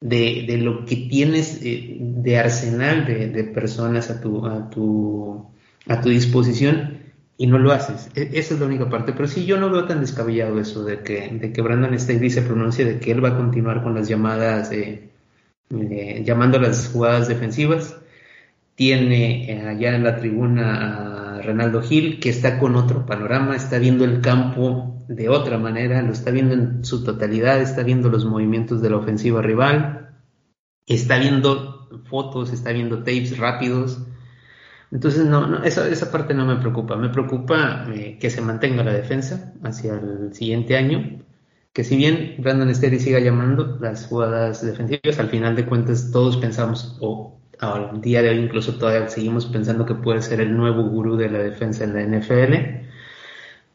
de, de lo que tienes eh, de arsenal de, de personas a tu, a, tu, a tu disposición y no lo haces. E- esa es la única parte. Pero sí, yo no veo tan descabellado eso de que, de que Brandon Staley se pronuncie de que él va a continuar con las llamadas, eh, llamando las jugadas defensivas. Tiene eh, allá en la tribuna a Renaldo Gil, que está con otro panorama, está viendo el campo de otra manera, lo está viendo en su totalidad, está viendo los movimientos de la ofensiva rival, está viendo fotos, está viendo tapes rápidos. Entonces, no, no esa, esa parte no me preocupa. Me preocupa eh, que se mantenga la defensa hacia el siguiente año. Que si bien Brandon Staley siga llamando las jugadas defensivas, al final de cuentas todos pensamos, o al día de hoy incluso todavía seguimos pensando que puede ser el nuevo gurú de la defensa en la NFL.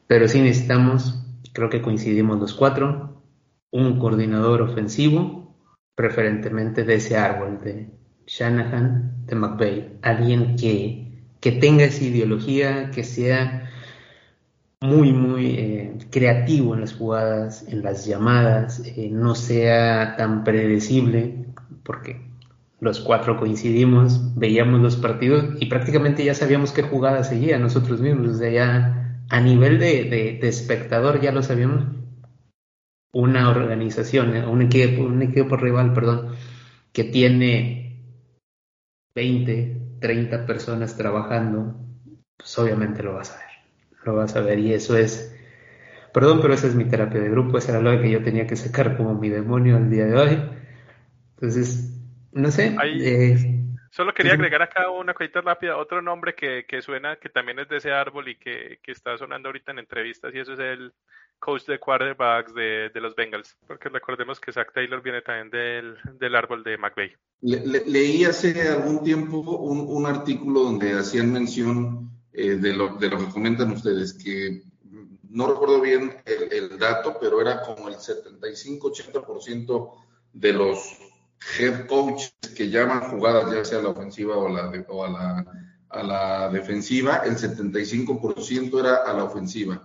Pero sí necesitamos, creo que coincidimos los cuatro, un coordinador ofensivo, preferentemente de ese árbol, de Shanahan, de McVay, alguien que, que tenga esa ideología, que sea muy, muy eh, creativo en las jugadas, en las llamadas, eh, no sea tan predecible, porque los cuatro coincidimos, veíamos los partidos y prácticamente ya sabíamos qué jugada seguía nosotros mismos, o sea, ya a nivel de, de, de espectador ya lo sabíamos. Una organización, eh, un equipo, un equipo rival, perdón, que tiene 20, 30 personas trabajando, pues obviamente lo vas a ver. Lo vas a ver y eso es, perdón, pero esa es mi terapia de grupo, esa era lo que yo tenía que sacar como mi demonio el día de hoy. Entonces, no sé. Ahí- eh, Solo quería agregar acá una cosita rápida, otro nombre que, que suena, que también es de ese árbol y que, que está sonando ahorita en entrevistas, y eso es el coach de quarterbacks de, de los Bengals, porque recordemos que Zach Taylor viene también del, del árbol de McVay. Le- le- leí hace algún tiempo un, un artículo donde hacían mención eh, de, lo, de lo que comentan ustedes, que no recuerdo bien el, dato, pero era como el 75-80% de los head coaches que llaman jugadas, ya sea a la ofensiva o, la o a, la, a la defensiva, el 75% era a la ofensiva.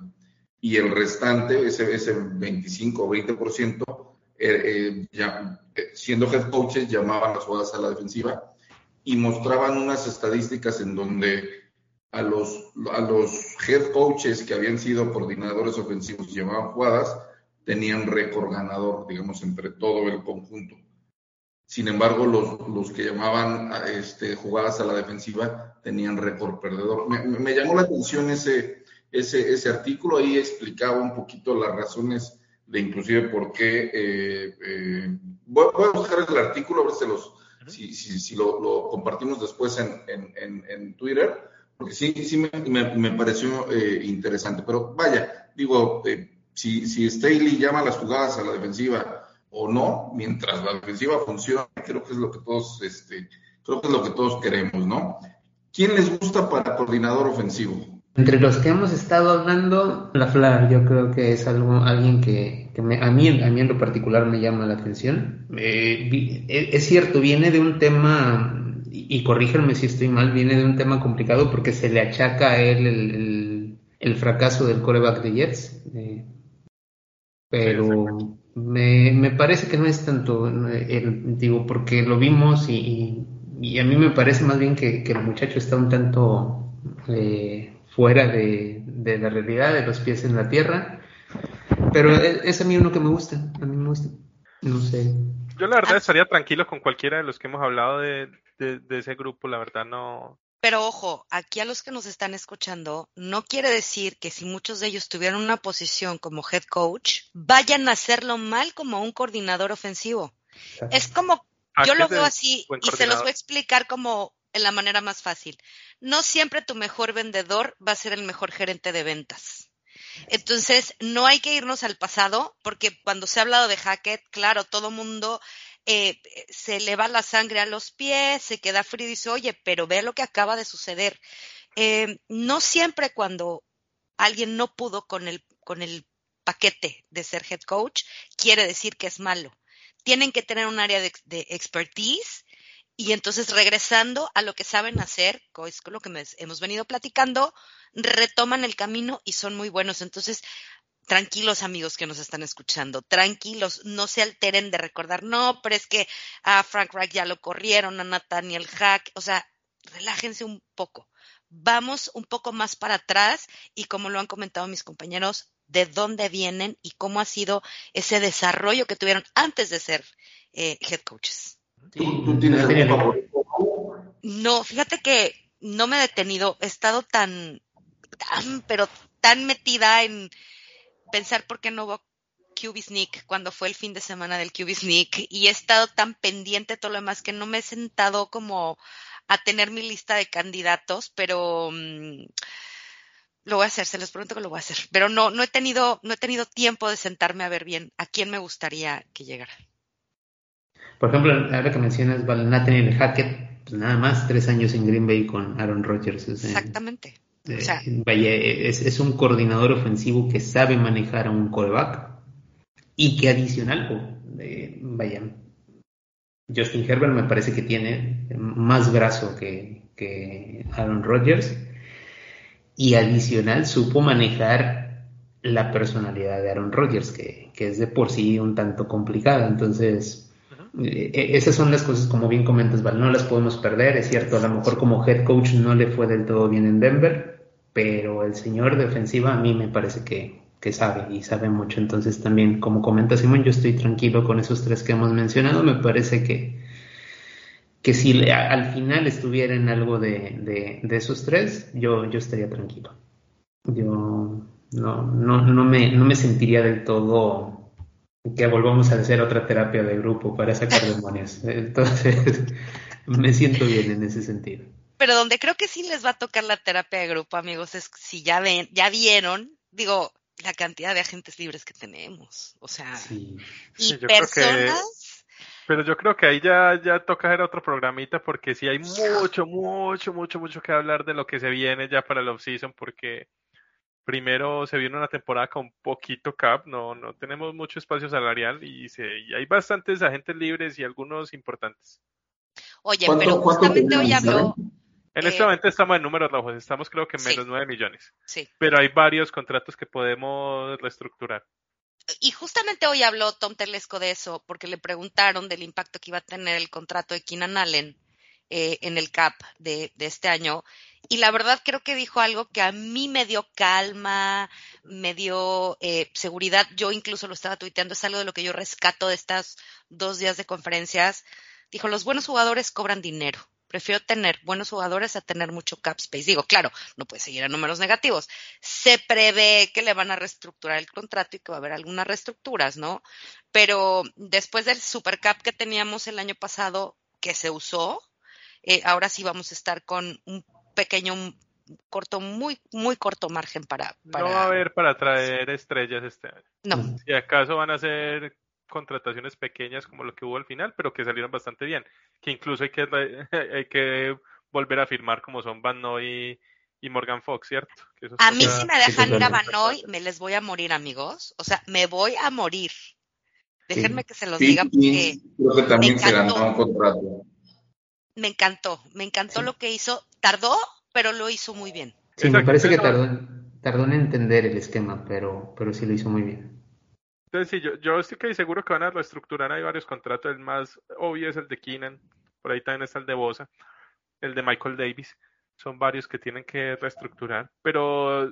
Y el restante, ese, ese 25 o 20%, eh, eh, ya, eh, siendo head coaches, llamaban las jugadas a la defensiva y mostraban unas estadísticas en donde a los, a los head coaches que habían sido coordinadores ofensivos y llamaban jugadas, tenían récord ganador, digamos, entre todo el conjunto. Sin embargo, los, los que llamaban a, este, jugadas a la defensiva tenían récord perdedor. Me, me llamó la atención ese, ese, ese artículo, ahí explicaba un poquito las razones de inclusive por qué. Eh, eh, voy, voy, a buscar el artículo, a ver si, los, si, si, si lo, lo, compartimos después en, en, en, en, Twitter, porque sí, sí me, me, me pareció eh, interesante. Pero vaya, digo, eh, si, si Staley llama las jugadas a la defensiva o no, mientras la defensiva funcione, creo que es lo que todos, este, creo que es lo que todos queremos, ¿no? ¿Quién les gusta para coordinador ofensivo? Entre los que hemos estado hablando, la Flar, yo creo que es algo, alguien que, que me, a, mí, a mí en lo particular me llama la atención. Eh, es cierto, viene de un tema, y, y, corríjanme si estoy mal, viene de un tema complicado porque se le achaca a él el, el, el fracaso del coreback de Jets. Eh, pero me, me, parece que no es tanto, el, digo, porque lo vimos y, y, y, a mí me parece más bien que, que el muchacho está un tanto eh, fuera de, de, la realidad, de los pies en la tierra. Pero es, es, a mí uno que me gusta, a mí me gusta. No sé. Yo la verdad estaría tranquilo con cualquiera de los que hemos hablado de, de, de ese grupo, la verdad no, Pero ojo, aquí a los que nos están escuchando, no quiere decir que si muchos de ellos tuvieran una posición como head coach, vayan a hacerlo mal como un coordinador ofensivo. Es como, ¿A yo lo veo así y se los voy a explicar como en la manera más fácil. No siempre tu mejor vendedor va a ser el mejor gerente de ventas. Entonces, no hay que irnos al pasado, porque cuando se ha hablado de Hackett, claro, todo mundo eh, se le va la sangre a los pies, se queda frío y dice, oye, pero ve lo que acaba de suceder. Eh, no siempre cuando alguien no pudo con el, con el paquete de ser head coach, quiere decir que es malo. Tienen que tener un área de, expertise y entonces regresando a lo que saben hacer, es lo que hemos venido platicando, retoman el camino y son muy buenos. Entonces, tranquilos amigos que nos están escuchando, tranquilos, no se alteren de recordar, no, pero es que a Frank Reich ya lo corrieron, a Nathaniel Hack, o sea, relájense un poco. Vamos un poco más para atrás y como lo han comentado mis compañeros, de dónde vienen y cómo ha sido ese desarrollo que tuvieron antes de ser eh, head coaches. ¿Tú, tú tienes favorito? No, fíjate que no me he detenido, he estado tan, tan, pero tan metida en pensar por qué no hubo QB Sneak cuando fue el fin de semana del QB Sneak y he estado tan pendiente de todo lo demás que no me he sentado como a tener mi lista de candidatos, pero mm, lo voy a hacer, se les prometo que lo voy a hacer, pero no, no he tenido, no he tenido tiempo de sentarme a ver bien a quién me gustaría que llegara. Por ejemplo, ahora que mencionas Nathaniel Hackett, pues nada más tres años en Green Bay con Aaron Rodgers. Exactamente. Eh, O sea, vaya, es, es un coordinador ofensivo que sabe manejar a un coreback y que adicional, oh, eh, vaya, Justin Herbert me parece que tiene más brazo que, que Aaron Rodgers y adicional supo manejar la personalidad de Aaron Rodgers, que, que es de por sí un tanto complicada. Entonces, eh, esas son las cosas, como bien comentas, Val, no las podemos perder. Es cierto, a lo mejor como head coach no le fue del todo bien en Denver, pero el señor de ofensiva a mí me parece que, que sabe y sabe mucho. Entonces, también, como comenta Simón, yo estoy tranquilo con esos tres que hemos mencionado. Me parece que, que si al final estuviera en algo de, de, de esos tres, yo, yo estaría tranquilo. Yo no, no, no, me, no me sentiría del todo que volvamos a hacer otra terapia de grupo para sacar demonios. Entonces, me siento bien en ese sentido. Pero donde creo que sí les va a tocar la terapia de grupo, amigos, es si ya ven, ya vieron, digo, la cantidad de agentes libres que tenemos. O sea, Sí. y Sí, yo creo que- personas. Pero yo creo que ahí ya, ya toca hacer otro programita porque sí hay mucho, mucho, mucho, mucho que hablar de lo que se viene ya para el off-season porque primero se viene una temporada con poquito cap, no, no tenemos mucho espacio salarial y, se, y hay bastantes agentes libres y algunos importantes. Oye, ¿Cuánto- pero cuánto justamente hoy habló, En Eh, este momento estamos en números rojos, estamos creo que en sí. menos 9 millones, sí. pero hay varios contratos que podemos reestructurar. Y justamente hoy habló Tom Telesco de eso, porque le preguntaron del impacto que iba a tener el contrato de Keenan Allen eh, en el CAP de, de este año. Y la verdad creo que dijo algo que a mí me dio calma, me dio eh, seguridad. Yo incluso lo estaba tuiteando, es algo de lo que yo rescato de estas dos días de conferencias. Dijo, los buenos jugadores cobran dinero. Prefiero tener buenos jugadores a tener mucho cap space. Digo, claro, no puede seguir a números negativos. Se prevé que le van a reestructurar el contrato y que va a haber algunas reestructuras, ¿no? Pero después del super cap que teníamos el año pasado, que se usó, eh, ahora sí vamos a estar con un pequeño, un corto, muy, muy corto margen para. para... No va a haber para traer estrellas este año. No, Si acaso van a ser contrataciones pequeñas como lo que hubo al final, pero que salieron bastante bien. Que incluso hay que, hay que volver a firmar como son Van Noy y Morgan Fox, ¿cierto? Que eso a mí si me dejan ir a totalmente. Banoy, me les voy a morir, amigos. O sea, me voy a morir. Déjenme que se los Sí, diga porque sí, creo que también me se encantó. ganó un contrato. me encantó, me encantó lo que hizo. Tardó, pero lo hizo muy bien. Sí, me parece que tardó, en- tardó en entender el esquema, pero, pero sí lo hizo muy bien. Entonces, sí, yo, yo estoy casi seguro que van a reestructurar. Hay varios contratos. El más obvio es el de Keenan. Por ahí también está el de Bosa. El de Michael Davis. Son varios que tienen que reestructurar. Pero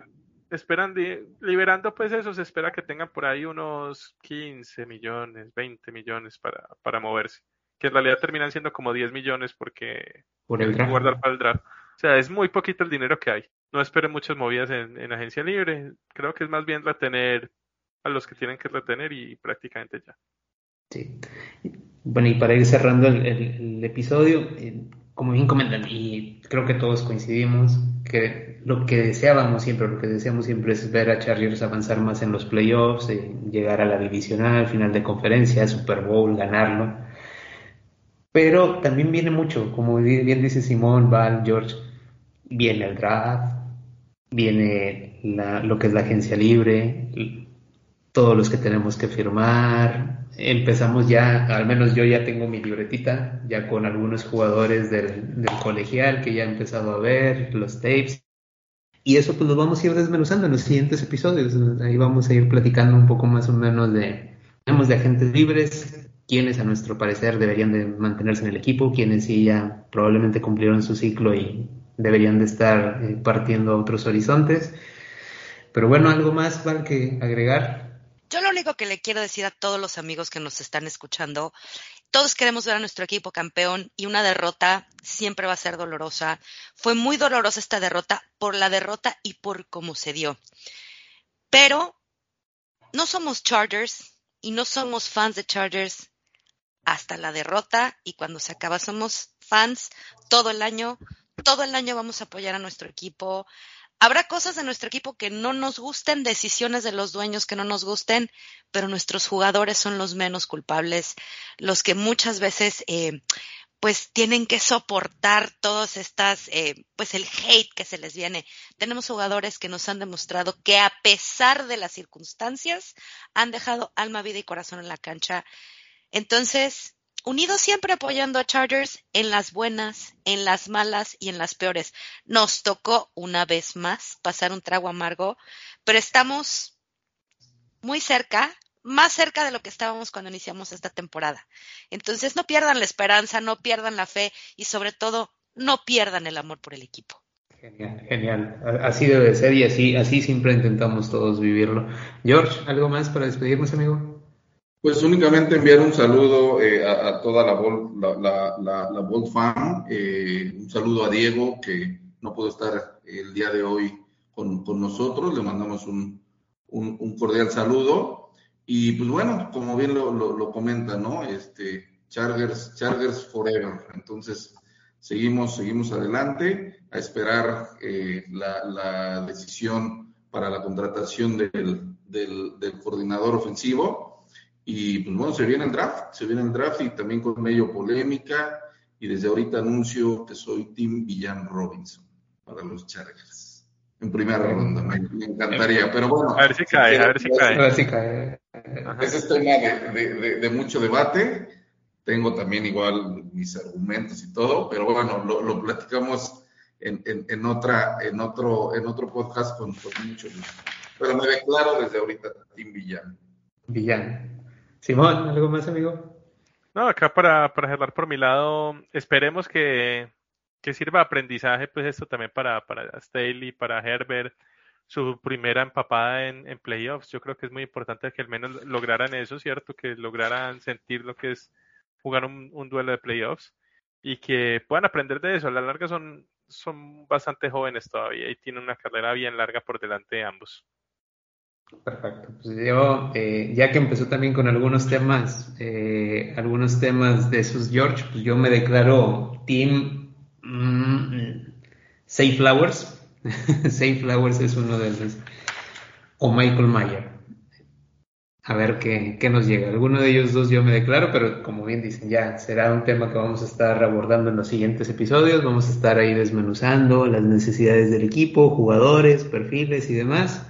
esperan, de- liberando pues eso, se espera que tengan por ahí unos 15 millones, 20 millones para, para moverse. Que en realidad terminan siendo como 10 millones porque Por el que draft. guardar para el draft. O sea, es muy poquito el dinero que hay. No esperen muchas movidas en, en agencia libre. Creo que es más bien retener a los que tienen que retener y prácticamente ya. Sí. Bueno, y para ir cerrando el, episodio, eh, como bien comentan, y creo que todos coincidimos, que lo que deseábamos siempre, lo que deseamos siempre es ver a Chargers avanzar más en los playoffs, eh, llegar a la divisional, final de conferencia, Super Bowl, ganarlo. Pero también viene mucho, como bien dice Simón, Val, George, viene el draft, viene lo que es la agencia libre, todos los que tenemos que firmar. Empezamos ya, al menos yo ya tengo mi libretita, ya con algunos jugadores del, colegial que ya he empezado a ver, los tapes. Y eso pues lo vamos a ir desmenuzando en los siguientes episodios. Ahí vamos a ir platicando un poco más o menos de, tenemos de agentes libres, quienes a nuestro parecer deberían de mantenerse en el equipo, quienes sí ya probablemente cumplieron su ciclo y deberían de estar eh, partiendo a otros horizontes. Pero bueno, algo más, Val, que agregar. Yo lo único que le quiero decir a todos los amigos que nos están escuchando, todos queremos ver a nuestro equipo campeón y una derrota siempre va a ser dolorosa. Fue muy dolorosa esta derrota por la derrota y por cómo se dio. Pero no somos Chargers y no somos fans de Chargers hasta la derrota y cuando se acaba somos fans todo el año. Todo el año vamos a apoyar a nuestro equipo. Habrá cosas de nuestro equipo que no nos gusten, decisiones de los dueños que no nos gusten, pero nuestros jugadores son los menos culpables, los que muchas veces eh, pues tienen que soportar todas estas, eh, pues el hate que se les viene. Tenemos jugadores que nos han demostrado que a pesar de las circunstancias han dejado alma, vida y corazón en la cancha. Entonces, unidos siempre apoyando a Chargers en las buenas, en las malas y en las peores. Nos tocó una vez más pasar un trago amargo, pero estamos muy cerca, más cerca de lo que estábamos cuando iniciamos esta temporada. Entonces, no pierdan la esperanza, no pierdan la fe y sobre todo, no pierdan el amor por el equipo. Genial, genial. Así debe de ser y así, así siempre intentamos todos vivirlo. George, ¿algo más para despedirnos, amigo? Pues únicamente enviar un saludo eh, a, toda la Bolt, la, la, la, fan, eh, un saludo a Diego que no pudo estar el día de hoy con, con nosotros, le mandamos un, un, cordial saludo y pues bueno, como bien lo, lo, comenta, ¿no? Este, Chargers, Chargers Forever, entonces seguimos, seguimos adelante a esperar eh, la, decisión para la contratación del, del coordinador ofensivo. Y pues bueno, se viene el draft, se viene el draft y también con ello polémica. Y desde ahorita anuncio que soy Tim Villan Robinson para los Chargers. En primera ronda, me, me encantaría. Pero bueno, A ver si cae, a ver si cae. Ahora sí cae. ese es tema de, de, de, de mucho debate. Tengo también igual mis argumentos y todo, pero bueno, lo, lo platicamos en, en, en, otra, en, otro, en otro podcast con, con mucho gusto. Pero me declaro desde ahorita Tim Villan. Villan. Simón, ¿algo más, amigo? No, acá para, para por mi lado, esperemos que, que sirva de aprendizaje, pues esto también para, para Staley, para Herbert, su primera empapada en, en playoffs. Yo creo que es muy importante que al menos lograran eso, ¿cierto? Que lograran sentir lo que es jugar un, un duelo de playoffs y que puedan aprender de eso. A la larga son, son bastante jóvenes todavía y tienen una carrera bien larga por delante de ambos. Perfecto. Pues yo, eh, ya que empezó también con algunos temas, eh, algunos temas de sus George, pues yo me declaro Team mm, Safe Flowers. Safe Flowers es uno de los. O Michael Mayer. A ver qué, qué nos llega. Alguno de ellos dos yo me declaro, pero como bien dicen, ya será un tema que vamos a estar abordando en los siguientes episodios. Vamos a estar ahí desmenuzando las necesidades del equipo, jugadores, perfiles y demás.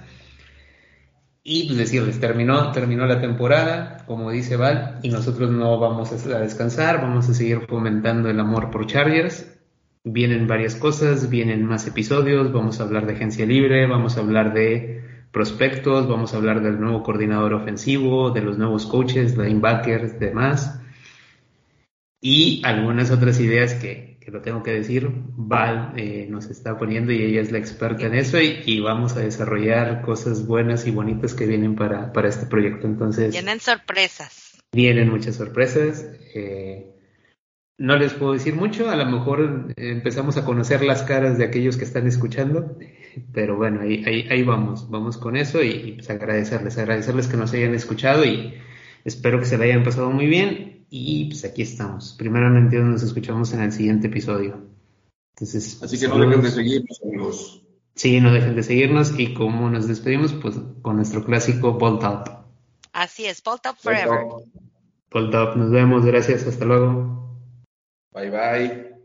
Y pues decirles, terminó, terminó la temporada, como dice Val, y nosotros no vamos a descansar, vamos a seguir fomentando el amor por Chargers. Vienen varias cosas, vienen más episodios, vamos a hablar de agencia libre, vamos a hablar de prospectos, vamos a hablar del nuevo coordinador ofensivo, de los nuevos coaches, linebackers, demás. Y algunas otras ideas que, que lo tengo que decir, Val eh, nos está poniendo y ella es la experta en eso y, y, vamos a desarrollar cosas buenas y bonitas que vienen para, para este proyecto. Entonces, vienen sorpresas. Vienen muchas sorpresas. Eh, no les puedo decir mucho, a lo mejor empezamos a conocer las caras de aquellos que están escuchando, pero bueno, ahí, ahí, ahí vamos, vamos con eso y, y, pues agradecerles, agradecerles que nos hayan escuchado y espero que se la hayan pasado muy bien y pues aquí estamos. Primeramente nos escuchamos en el siguiente episodio. Entonces, Así que no dejen de seguirnos, amigos. Sí, no dejen de seguirnos y como nos despedimos, pues con nuestro clásico Bolt Up. Así es, Bolt Up Forever. Bolt Up, nos vemos, gracias, hasta luego. Bye bye.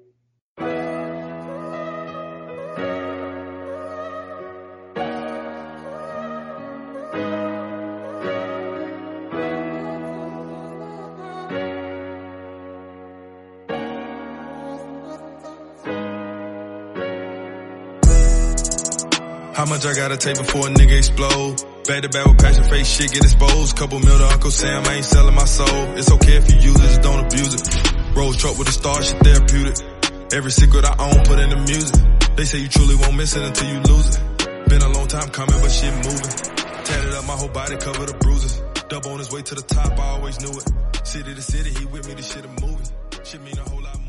I gotta take before a nigga explode? Back to back with passion, face shit get exposed. Couple mil to Uncle Sam, I ain't selling my soul. It's okay if you use it, just don't abuse it. Rose truck with a star, shit therapeutic. Every secret I own, put in the music. They say you truly won't miss it until you lose it. Been a long time coming, but shit moving. Tatted up my whole body, covered the bruises. Dub on his way to the top, I always knew it. City to city, he with me, this shit a movie. Shit mean a whole lot.